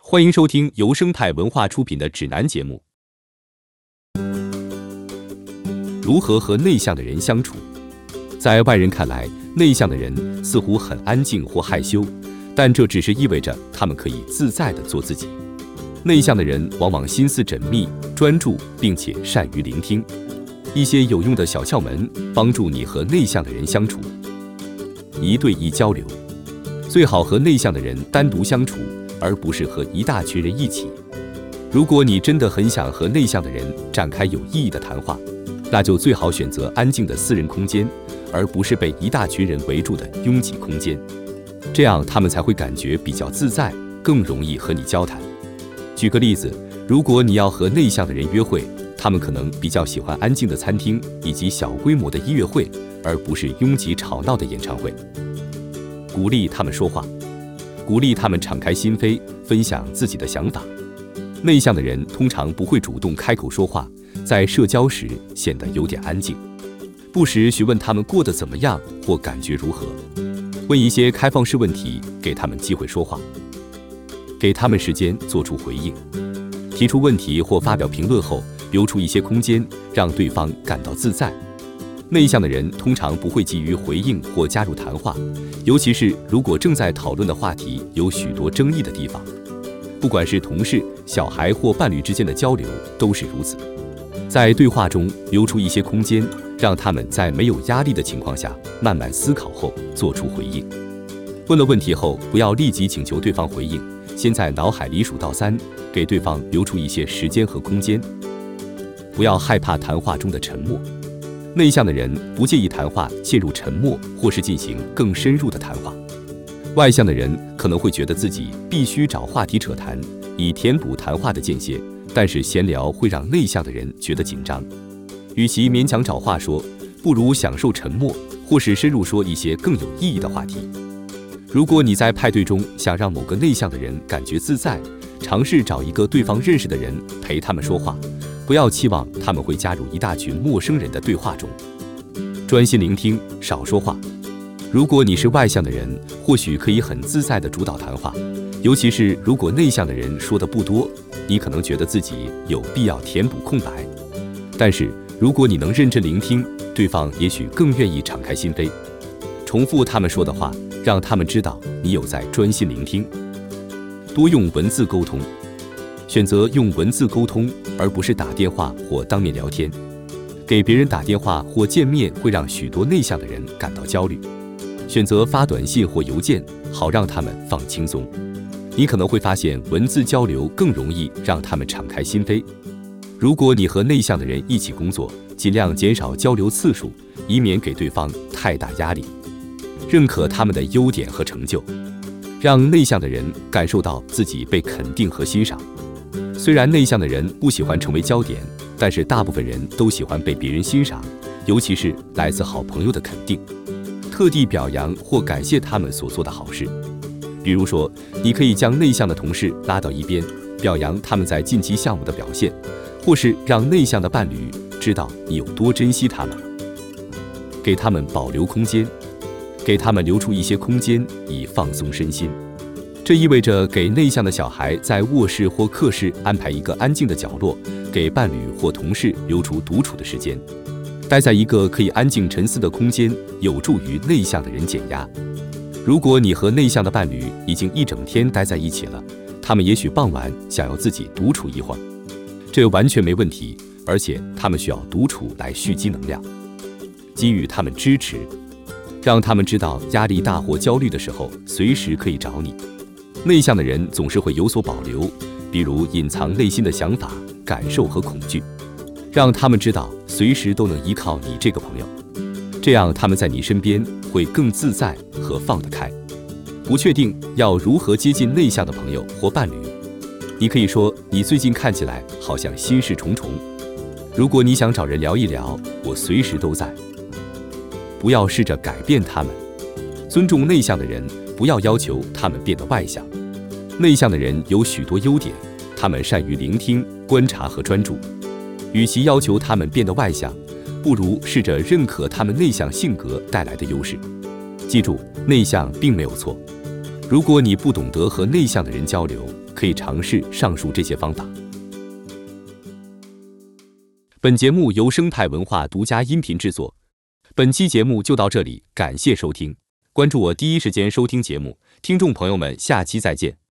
欢迎收听由生态文化出品的指南节目。如何和内向的人相处？在外人看来，内向的人似乎很安静或害羞，但这只是意味着他们可以自在地做自己。内向的人往往心思缜密、专注，并且善于聆听。一些有用的小窍门，帮助你和内向的人相处。一对一交流，最好和内向的人单独相处。而不是和一大群人一起。如果你真的很想和内向的人展开有意义的谈话，那就最好选择安静的私人空间，而不是被一大群人围住的拥挤空间。这样他们才会感觉比较自在，更容易和你交谈。举个例子，如果你要和内向的人约会，他们可能比较喜欢安静的餐厅以及小规模的音乐会，而不是拥挤吵闹的演唱会。鼓励他们说话。鼓励他们敞开心扉，分享自己的想法。内向的人通常不会主动开口说话，在社交时显得有点安静。不时询问他们过得怎么样或感觉如何，问一些开放式问题，给他们机会说话，给他们时间做出回应。提出问题或发表评论后，留出一些空间，让对方感到自在。内向的人通常不会急于回应或加入谈话，尤其是如果正在讨论的话题有许多争议的地方。不管是同事、小孩或伴侣之间的交流都是如此。在对话中留出一些空间，让他们在没有压力的情况下慢慢思考后做出回应。问了问题后，不要立即请求对方回应，先在脑海里数到三，给对方留出一些时间和空间。不要害怕谈话中的沉默。内向的人不介意谈话陷入沉默，或是进行更深入的谈话。外向的人可能会觉得自己必须找话题扯谈，以填补谈话的间歇。但是闲聊会让内向的人觉得紧张。与其勉强找话说，不如享受沉默，或是深入说一些更有意义的话题。如果你在派对中想让某个内向的人感觉自在，尝试找一个对方认识的人陪他们说话。不要期望他们会加入一大群陌生人的对话中，专心聆听，少说话。如果你是外向的人，或许可以很自在地主导谈话，尤其是如果内向的人说的不多，你可能觉得自己有必要填补空白。但是如果你能认真聆听，对方也许更愿意敞开心扉，重复他们说的话，让他们知道你有在专心聆听。多用文字沟通。选择用文字沟通，而不是打电话或当面聊天。给别人打电话或见面会让许多内向的人感到焦虑。选择发短信或邮件，好让他们放轻松。你可能会发现文字交流更容易让他们敞开心扉。如果你和内向的人一起工作，尽量减少交流次数，以免给对方太大压力。认可他们的优点和成就，让内向的人感受到自己被肯定和欣赏。虽然内向的人不喜欢成为焦点，但是大部分人都喜欢被别人欣赏，尤其是来自好朋友的肯定。特地表扬或感谢他们所做的好事，比如说，你可以将内向的同事拉到一边，表扬他们在近期项目的表现，或是让内向的伴侣知道你有多珍惜他们。给他们保留空间，给他们留出一些空间以放松身心。这意味着给内向的小孩在卧室或课室安排一个安静的角落，给伴侣或同事留出独处的时间。待在一个可以安静沉思的空间，有助于内向的人减压。如果你和内向的伴侣已经一整天待在一起了，他们也许傍晚想要自己独处一会儿，这完全没问题。而且他们需要独处来蓄积能量。给予他们支持，让他们知道压力大或焦虑的时候，随时可以找你。内向的人总是会有所保留，比如隐藏内心的想法、感受和恐惧，让他们知道随时都能依靠你这个朋友，这样他们在你身边会更自在和放得开。不确定要如何接近内向的朋友或伴侣，你可以说你最近看起来好像心事重重。如果你想找人聊一聊，我随时都在。不要试着改变他们，尊重内向的人。不要要求他们变得外向。内向的人有许多优点，他们善于聆听、观察和专注。与其要求他们变得外向，不如试着认可他们内向性格带来的优势。记住，内向并没有错。如果你不懂得和内向的人交流，可以尝试上述这些方法。本节目由生态文化独家音频制作。本期节目就到这里，感谢收听，关注我第一时间收听节目。听众朋友们，下期再见。